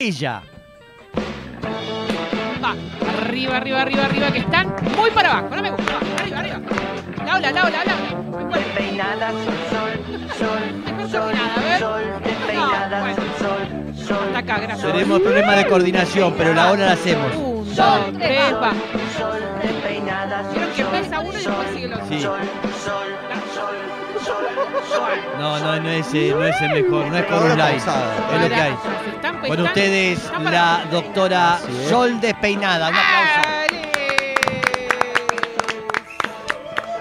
ella. Va, arriba, arriba, arriba, arriba, que están muy para abajo. No me gusta. Va, arriba, arriba. La ola, la ola, la ola. Despeinada, sol, sol, sol, sol, despeinada, bueno. sol, sol. Hasta acá, gracias. Tenemos problemas de coordinación, pero la hora la hacemos. Un, dos, tres, va. Sol, despeinada, sol, que sol, uno y después sigue el otro. Sí. sol, sol, sol, sol, sol. No, no, no es, eh, no es el mejor, no es pausada. Es lo que hay. Con ustedes, la doctora. Sol Despeinada. Un aplauso. ¡Ale!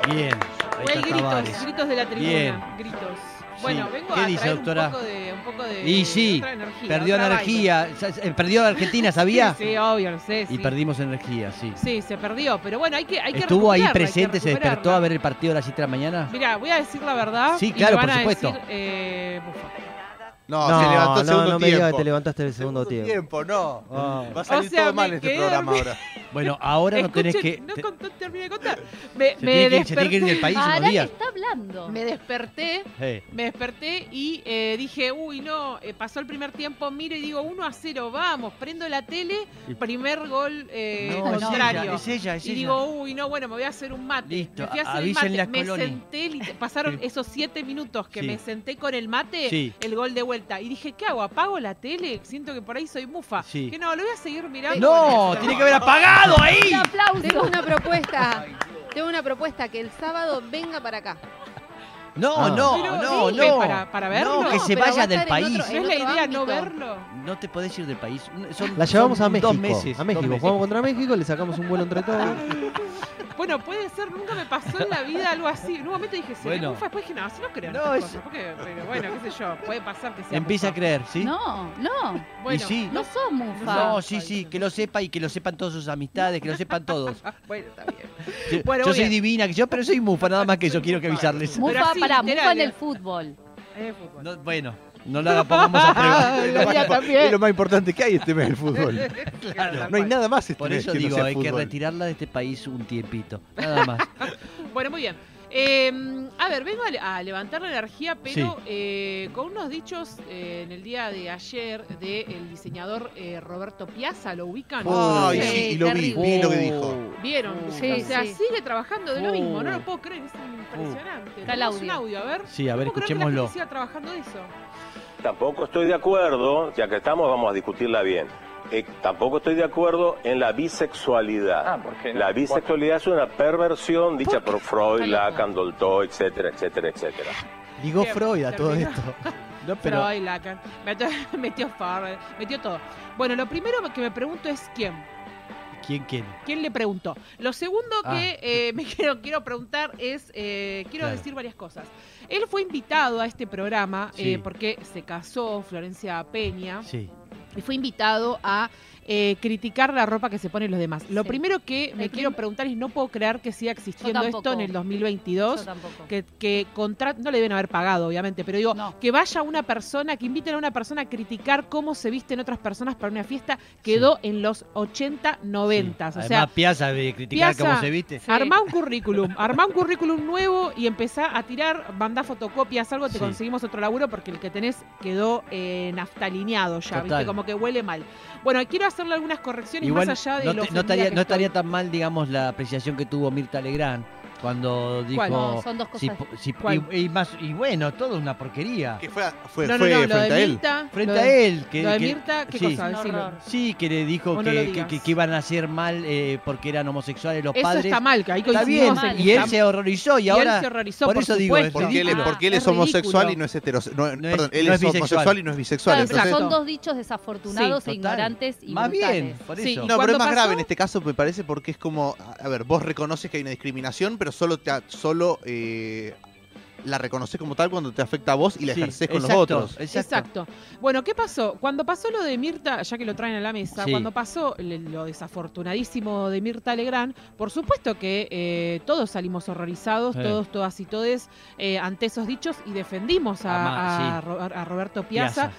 Bien. Ahí Hay está gritos, gritos de la tribuna. Bien. Gritos. Sí. Bueno, vengo ¿Qué a dice, traer doctora? un poco de, un poco de Y sí, otra energía, perdió otra energía. Eh, Perdió Argentina. ¿sabía? Sí, sí, obvio, lo sé. Y sí. perdimos energía, sí. Sí, se perdió, pero bueno, hay que hay que ¿Estuvo ahí presente, se despertó a ver el partido a las 7 de la mañana? Mira, voy a decir la verdad. Sí, y claro, me van por a supuesto. decir, eh, bufa. No, No, se levantó el no, segundo no me digas tiempo. que te levantaste el segundo tiempo. no. Ah. Va a salir O sea, todo mal este quedé programa ahora. Bueno, ahora no tenés que. No, te- con- no terminé de contar. Me, se, me tiene que, se tiene que ir desperté, del país unos días. está hablando. me desperté, me desperté y eh, dije, uy, no, eh, pasó el primer tiempo, miro y digo, 1 a 0, vamos, prendo la tele, primer gol eh, no, es contrario. ella, es ella, es y ella. digo, uy, no, bueno, me voy a hacer un mate. Listo, me fui a hacer el mate. Me Scaloni. senté, pasaron esos siete minutos que Sí. me senté con el mate, Sí. el gol de vuelta. Y dije, ¿qué hago? ¿Apago la tele? Siento que por ahí soy mufa. Sí. Que no, lo voy a seguir mirando. No, tiene que haber apagado ahí. Un aplauso. Tengo una propuesta. Tengo una propuesta que el sábado venga para acá. No, Ah. no, Pero, no, ¿qué? no. ¿Para- para verlo? No, que No, se pero va vaya del estar en país. otro- ¿No es la idea no ámbito. verlo? No te podés ir del país. Son- La llevamos son a México. Dos meses. a México. dos meses. Jugamos contra México, le sacamos un vuelo entre todos. Bueno, puede ser, nunca me pasó en la vida algo así. En un momento dije, ¿seré Bueno. mufa? Después dije, no, si no creo en No, es- cosas, porque- pero bueno, qué sé yo, puede pasar que sea Empieza a creer, ¿sí? No, no, Bueno, Y sí. no sos mufa. No, sí, sí, que lo sepa y que lo sepan todas sus amistades, que lo sepan todos. bueno, está bien. Yo, Bueno, yo soy divina, que yo, pero soy mufa, nada más que eso, quiero que avisarles. Mufa, así, pará, literal, mufa en el fútbol. Fútbol. No, bueno, no la pongamos a prueba. Es lo, más, mía también. es lo más importante que hay este mes del fútbol. Claro. No hay nada más este Por mes eso que no digo, sea hay que retirarla de este país un tiempito. Nada más. Bueno, muy bien. Eh, a ver, vengo a, le- a levantar la energía, pero Sí. eh, con unos dichos eh, en el día de ayer del diseñador eh, Roberto Piazza, ¿lo ubican? Ay, Sí, sí, y lo vi, vi lo que dijo. ¿Vieron? Sí, o sea, sí. sigue trabajando de lo Oh. mismo, no lo puedo creer, es impresionante. Está el audio. un audio, a ver. Sí, a ver, que la escuchémoslo. gente siga trabajando de eso. Tampoco estoy de acuerdo, ya que estamos, vamos a discutirla bien. Eh, tampoco estoy de acuerdo en la bisexualidad. Ah, ¿por qué no? La bisexualidad es una perversión dicha por Freud. Lacan, Dolto, etcétera, etcétera, etcétera. Digo Freud a todo esto. No, pero Freud, Lacan, metió, metió Farrell, metió todo. Bueno, lo primero que me pregunto es quién. ¿Quién quién? ¿Quién le preguntó? Lo segundo Ah. que eh, me quiero, quiero preguntar es, eh, quiero Claro. decir varias cosas. Él fue invitado a este programa Sí. eh, porque se casó Florencia Peña Sí. y fue invitado a eh, criticar la ropa que se ponen los demás. Lo Sí. primero que me quiero preguntar es, no puedo creer que siga existiendo esto en el 2022. Yo tampoco. Que, que contra- no le deben haber pagado, obviamente, pero digo, No. que vaya una persona, que inviten a una persona a criticar cómo se visten otras personas para una fiesta, quedó en los 80, 90. Sí. O sea, Piazza de criticar Piazza- cómo se viste. Armá un currículum, armá un currículum nuevo y empezá a tirar, mandá fotocopias, algo, te conseguimos otro laburo porque el que tenés quedó eh, naftalineado ya, Total. ¿viste? Como que huele mal. Bueno, quiero hacerle algunas correcciones Igual más allá de no, lo te- no estaría, no estaría tan mal, digamos, la apreciación que tuvo Mirta Legrand cuando dijo... ¿Cuál? No, son dos cosas. si po- si- ¿Cuál? y, y más, y bueno, todo una porquería. Que fue, fue, No, no, fue no, lo frente a él. Mirta. Frente lo a él. Que, Lo de que- Mirta, ¿qué sí. cosa? Sí, que le dijo que, iban a hacer mal eh, porque eran homosexuales los Eso padres. está mal, que ahí Está bien, en que y él está- se horrorizó y, y ahora... él se horrorizó, por por, eso digo, supuesto. Porque él, porque él Es es, homosexual ridículo. y no es heterosexual. No, No es- perdón, él no es, homosexual y no es bisexual. Son dos dichos desafortunados e ignorantes y Más bien, por eso. No, pero es más grave en este caso, me parece, porque es como, a ver, vos reconoces que hay una discriminación, pero solo te, solo eh, la reconoces como tal cuando te afecta a vos y la Sí, ejercés con exacto, los otros. Exacto. Exacto. Bueno, ¿qué pasó? Cuando pasó lo de Mirta, ya que lo traen a la mesa, Sí. cuando pasó lo desafortunadísimo de Mirta Legrand, por supuesto que eh, todos salimos horrorizados, Eh. todos, todas y todes, eh, ante esos dichos y defendimos a, Ama- a Ro- a Roberto Piazza.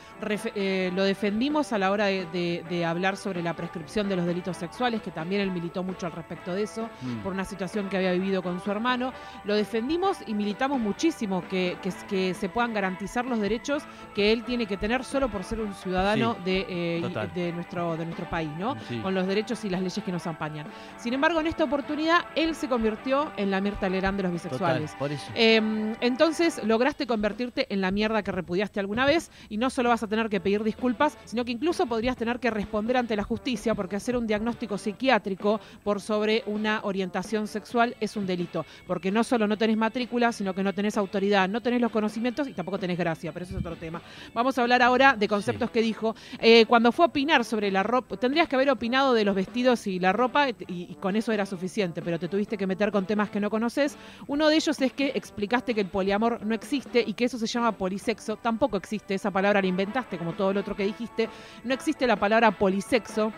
Eh, lo defendimos a la hora de, de- de hablar sobre la prescripción de los delitos sexuales, que también él militó mucho al respecto de eso, Mm. por una situación que había vivido con su hermano. Lo defendimos y militamos muchísimo que, que, que se puedan garantizar los derechos que él tiene que tener solo por ser un ciudadano Sí, de, eh, de, nuestro, de nuestro país, ¿no? Sí. Con los derechos y las leyes que nos ampañan. Sin embargo, en esta oportunidad, él se convirtió en la Mirta Legrand de los Total, bisexuales. por eso. Eh, entonces lograste convertirte en la mierda que repudiaste alguna vez y no solo vas a tener que pedir disculpas, sino que incluso podrías tener que responder ante la justicia porque hacer un diagnóstico psiquiátrico por sobre una orientación sexual es un delito. Porque no solo no tenés matrícula, sino que no tenés autoridad, no tenés los conocimientos y tampoco tenés gracia, pero eso es otro tema. Vamos a hablar ahora de conceptos que dijo. Eh, cuando fue a opinar sobre la ropa, tendrías que haber opinado de los vestidos y la ropa y, y con eso era suficiente, pero te tuviste que meter con temas que no conoces. Uno de ellos es que explicaste que el poliamor no existe y que eso se llama polisexo. Tampoco existe, esa palabra la inventaste como todo lo otro que dijiste. No existe la palabra polisexo.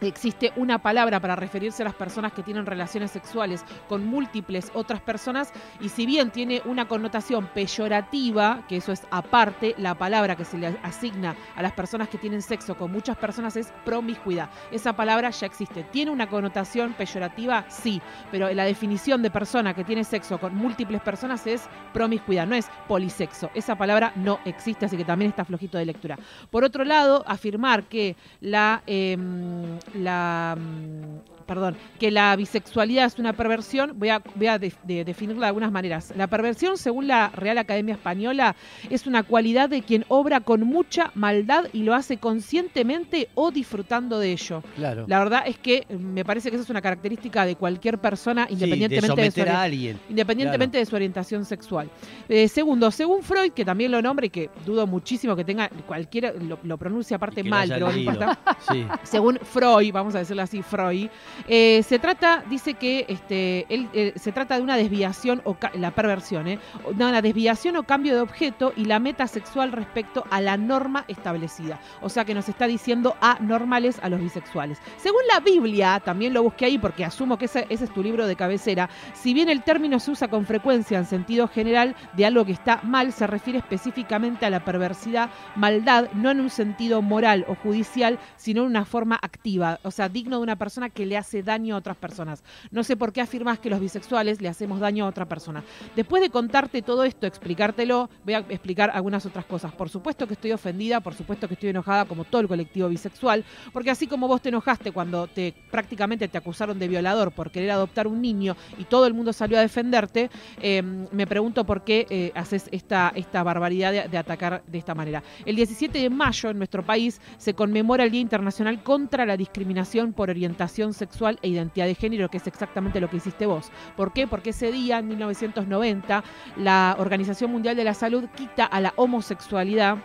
Existe una palabra para referirse a las personas que tienen relaciones sexuales con múltiples otras personas y si bien tiene una connotación peyorativa, que eso es aparte, la palabra que se le asigna a las personas que tienen sexo con muchas personas es promiscuidad. Esa palabra ya existe. ¿Tiene una connotación peyorativa? Sí, pero la definición de persona que tiene sexo con múltiples personas es promiscuidad, no es polisexo. Esa palabra no existe, así que también está flojito de lectura. Por otro lado, afirmar que la, em, la mm, perdón, que la bisexualidad es una perversión, voy a, voy a de- de- definirla de algunas maneras. La perversión, según la Real Academia Española, es una cualidad de quien obra con mucha maldad y lo hace conscientemente o disfrutando de ello. Claro. La verdad es que eh, me parece que esa es una característica de cualquier persona, Sí, independientemente de de, su a alguien. independientemente de su orientación sexual. Eh, segundo, según Freud, que también lo nombra y que dudo muchísimo que tenga cualquiera, lo, lo pronuncia aparte mal, pero no importa. Sí. Según Freud, vamos a decirlo así, Freud, eh, se trata, dice que este, él, eh, se trata de una desviación o la perversión, ¿eh? Una desviación o cambio de objeto y la meta sexual respecto a la norma establecida. O sea que nos está diciendo anormales a los bisexuales. Según la Biblia, también lo busqué ahí porque asumo que ese, ese es tu libro de cabecera, si bien el término se usa con frecuencia en sentido general de algo que está mal, se refiere específicamente a la perversidad, maldad, no en un sentido moral o judicial, sino en una forma activa, o sea, digno de una persona que le daño a otras personas. No sé por qué afirmas que los bisexuales le hacemos daño a otra persona. Después de contarte todo esto, explicártelo, voy a explicar algunas otras cosas. Por supuesto que estoy ofendida, por supuesto que estoy enojada como todo el colectivo bisexual, porque así como vos te enojaste cuando te prácticamente te acusaron de violador por querer adoptar un niño y todo el mundo salió a defenderte, eh, me pregunto por qué eh, haces esta, esta barbaridad de atacar de esta manera. El 17 de mayo en nuestro país se conmemora el Día Internacional contra la Discriminación por Orientación Sexual e Identidad de Género, que es exactamente lo que hiciste vos. ¿Por qué? Porque ese día, en 1990, la Organización Mundial de la Salud quita a la homosexualidad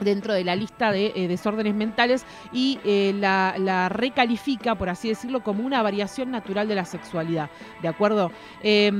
dentro de la lista de eh, desórdenes mentales y eh, la, recalifica, por así decirlo, como una variación natural de la sexualidad. ¿De acuerdo? Eh,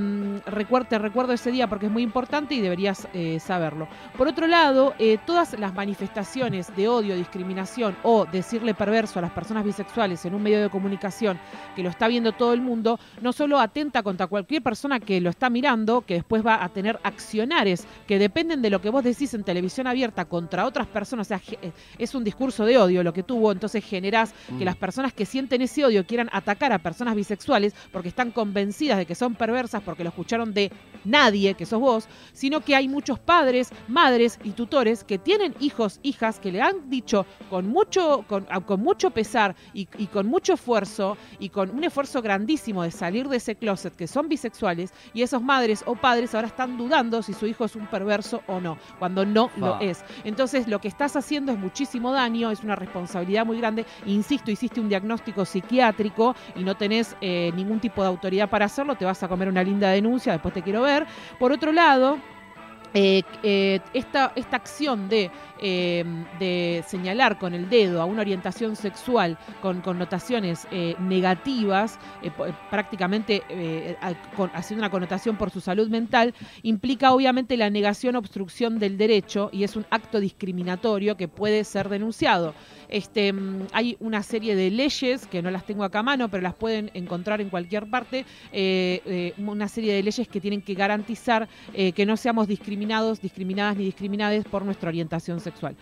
te recuerdo ese día porque es muy importante y deberías eh, saberlo. Por otro lado, todas las manifestaciones de odio, discriminación o decirle perverso a las personas bisexuales en un medio de comunicación que lo está viendo todo el mundo, no solo atenta contra cualquier persona que lo está mirando, que después va a tener accionares que dependen de lo que vos decís en televisión abierta contra otras personas, o sea, eh, es un discurso de odio lo que tuvo, entonces generás que Mm. las personas que sienten ese odio quieran atacar a personas bisexuales porque están convencidas de que son perversas porque lo escucharon de nadie, que sos vos, sino que hay muchos padres, madres y tutores que tienen hijos, hijas, que le han dicho con mucho, con, a- con mucho pesar y, y con mucho esfuerzo y con un esfuerzo grandísimo de salir de ese closet que son bisexuales y esos madres o padres ahora están dudando si su hijo es un perverso o no, cuando no lo es. Entonces lo que estás haciendo es muchísimo daño, es una responsabilidad muy grande. Insisto, hiciste un diagnóstico psiquiátrico y no tenés eh, ningún tipo de autoridad para hacerlo, te vas a comer una linda denuncia, después te quiero ver. Por otro lado, eh, eh, esta, esta acción de, eh, de señalar con el dedo a una orientación sexual con connotaciones eh, negativas, eh, prácticamente haciendo una connotación por su salud mental, implica obviamente la negación obstrucción del derecho y es un acto discriminatorio que puede ser denunciado. Este, hay una serie de leyes que no las tengo acá a mano, pero las pueden encontrar en cualquier parte, eh, eh, una serie de leyes que tienen que garantizar eh, que no seamos discriminados, discriminadas ni discriminadas por nuestra orientación sexual.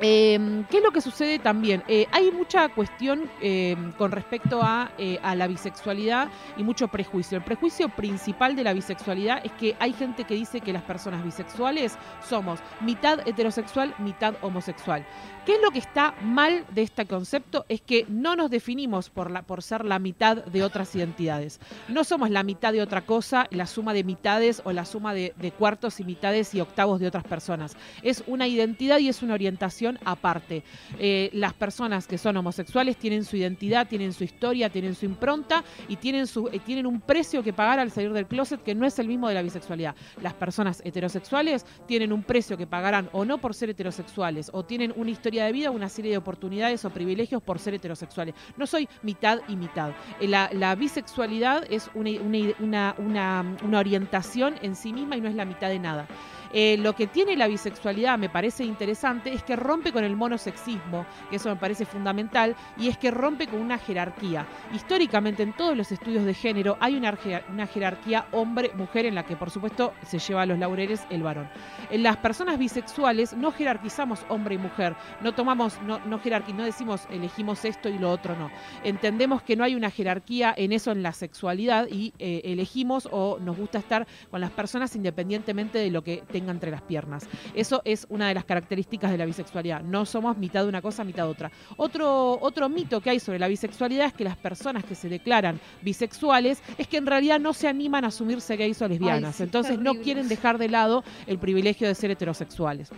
Eh, ¿Qué es lo que sucede también? Eh, hay mucha cuestión eh, con respecto a, eh, a la bisexualidad y mucho prejuicio. El prejuicio principal de la bisexualidad es que hay gente que dice que las personas bisexuales somos mitad heterosexual, mitad homosexual. ¿Qué es lo que está mal de este concepto? Es que no nos definimos por, ser la mitad de otras identidades. No somos la mitad de otra cosa, la suma de mitades o la suma de cuartos y mitades y octavos de otras personas. Es una identidad y es una orientación aparte. Eh, las personas que son homosexuales tienen su identidad, tienen su historia, tienen su impronta y tienen, su, eh, tienen un precio que pagar al salir del closet que no es el mismo de la bisexualidad. Las personas heterosexuales tienen un precio que pagarán o no por ser heterosexuales o tienen una historia de vida, una serie de oportunidades o privilegios por ser heterosexuales. No soy mitad y mitad. Eh, La, la bisexualidad es una, una- una- una- una orientación en sí misma y no es la mitad de nada. Eh, lo que tiene la bisexualidad me parece interesante es que rompe con el monosexismo, que eso me parece fundamental, y es que rompe con una jerarquía. Históricamente en todos los estudios de género hay una, una jerarquía hombre-mujer en la que por supuesto se lleva los laureles el varón. En las personas bisexuales no jerarquizamos hombre y mujer, no tomamos, no, no no decimos elegimos esto y lo otro no. Entendemos que no hay una jerarquía en eso en la sexualidad y eh, elegimos o nos gusta estar con las personas independientemente de lo que tenga entre las piernas. Eso es una de las características de la bisexualidad. No somos mitad de una cosa, mitad de otra. Otro, otro mito que hay sobre la bisexualidad es que las personas que se declaran bisexuales es que en realidad no se animan a asumirse gays o lesbianas. sí, Entonces no quieren dejar de lado el privilegio de ser heterosexuales.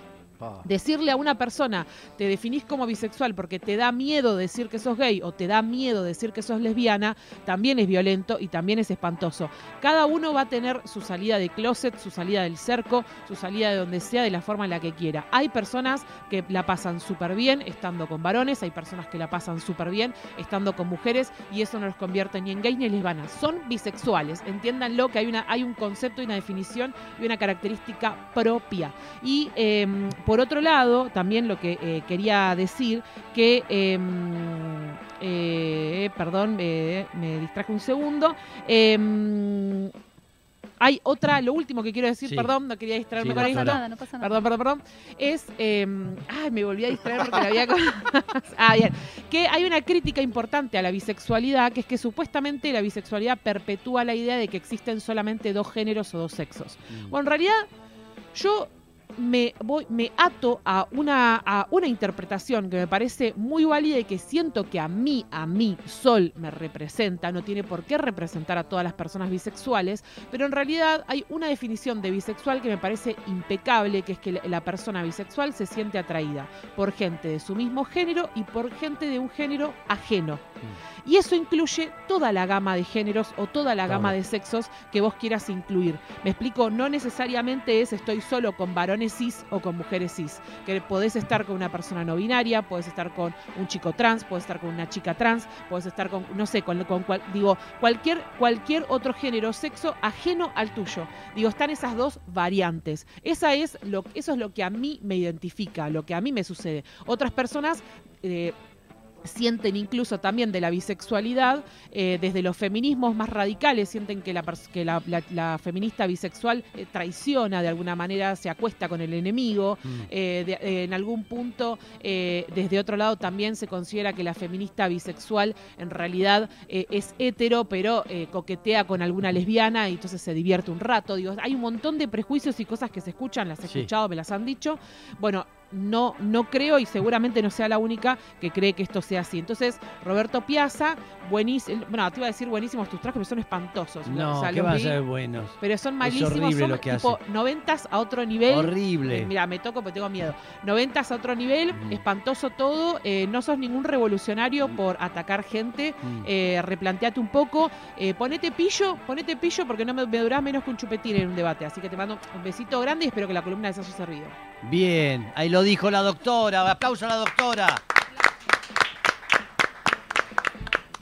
Decirle a una persona, te definís como bisexual porque te da miedo decir que sos gay o te da miedo decir que sos lesbiana, también es violento y también es espantoso. Cada uno va a tener su salida de closet, su salida del cerco, su salida de donde sea, de la forma en la que quiera. Hay personas que la pasan súper bien estando con varones, hay personas que la pasan súper bien estando con mujeres y eso no los convierte ni en gays ni en lesbianas. Son bisexuales, entiéndanlo que hay, una, hay un concepto y una definición y una característica propia. Y eh, por otro lado, también lo que eh, quería decir, que, eh, eh, perdón, eh, me distraje un segundo. eh, hay otra, lo último que quiero decir, Sí. perdón, no quería distraerme Sí, con No esto. nada, no pasa nada. Perdón, perdón, perdón. Es. eh, ay, me volví a distraer porque la había. ah, bien. Que hay una crítica importante a la bisexualidad, que es que supuestamente la bisexualidad perpetúa la idea de que existen solamente dos géneros o dos sexos. Bueno, en realidad, yo me, voy, me ato a una, a una interpretación que me parece muy válida y que siento que a mí, a mí, Sol me representa, no tiene por qué representar a todas las personas bisexuales, pero en realidad hay una definición de bisexual que me parece impecable, que es que la- persona bisexual se siente atraída por gente de su mismo género y por gente de un género ajeno. Y eso incluye toda la gama de géneros o toda la gama de sexos que vos quieras incluir. Me explico, no necesariamente es estoy solo con varones cis o con mujeres cis. Que podés estar con una persona no binaria, podés estar con un chico trans, podés estar con una chica trans, podés estar con, no sé, con, con digo, cualquier, cualquier otro género sexo ajeno al tuyo. Digo, están esas dos variantes. Esa es lo, eso es lo que a mí me identifica, lo que a mí me sucede. Otras personas eh, sienten incluso también de la bisexualidad, eh, desde los feminismos más radicales, sienten que la, que la, la- la feminista bisexual eh, traiciona de alguna manera, se acuesta con el enemigo. Mm. Eh, de- en algún punto, desde otro lado, también se considera que la feminista bisexual en realidad es hetero, pero coquetea con alguna lesbiana y entonces se divierte un rato. Digo, hay un montón de prejuicios y cosas que se escuchan, las he Sí. escuchado, me las han dicho. Bueno, no, no creo y seguramente no sea la única que cree que esto sea así. Entonces, Roberto Piazza, buenísimo. Bueno, te iba a decir buenísimos tus trajes, pero son espantosos. No, ¿qué van a ser buenos? Pero son malísimos. horrible son lo que tipo hace. noventas a otro nivel. Horrible. Eh, Mira, me toco porque tengo miedo. Noventas a otro nivel, Mm. espantoso todo. eh, no sos ningún revolucionario por atacar gente. Mm. Eh, replanteate un poco. eh, ponete pillo, ponete pillo porque no me, me durás menos que un chupetín en un debate. Así que te mando un besito grande y espero que la columna les haya servido. Bien, ahí lo dijo la doctora. Aplauso a la doctora.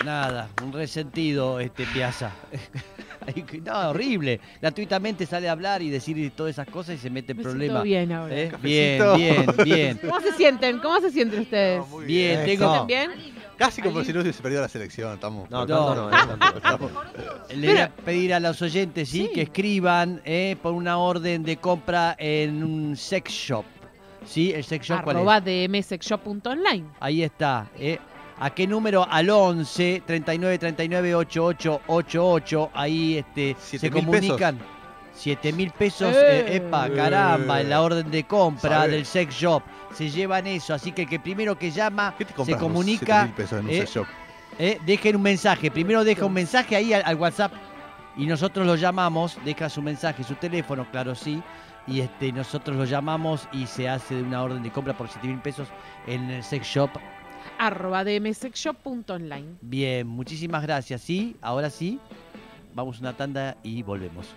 Nada, un resentido este Piazza. Ahí que- no, horrible. Gratuitamente sale a hablar y decir todas esas cosas y se mete en problemas. bien ahora. ¿Eh? Bien, bien, bien. ¿Cómo se sienten? ¿Cómo se sienten ustedes? No, muy Bien, bien. tengo- ¿Se sienten bien? Casi como si no hubiese perdido la selección. Estamos. No, No. no, tanto. estamos- Le voy a pedir a los oyentes ¿sí? Sí. que escriban eh, por una orden de compra en un sex shop. Sí, el sex shop, ¿cuál es? arroba dmsexshop.online. Ahí está. ¿eh? ¿A qué número? Al 11 39 39 88 88. Ahí este, se 7.000 comunican. 7 mil pesos, Eh. eh, epa, caramba, en la orden de compra Sabe. del sex shop. Se llevan eso, así que el que primero que llama ¿Qué te se comunica, 7.000 pesos en un eh, sex shop? eh, dejen un mensaje. Primero deja un mensaje ahí al, al WhatsApp y nosotros lo llamamos, deja su mensaje, su teléfono, claro sí. Y este, nosotros lo llamamos y se hace de una orden de compra por 7 mil pesos en el sex shop. Arroba dmsexshop.online. Bien, muchísimas gracias. Sí, ahora sí, vamos a una tanda y volvemos.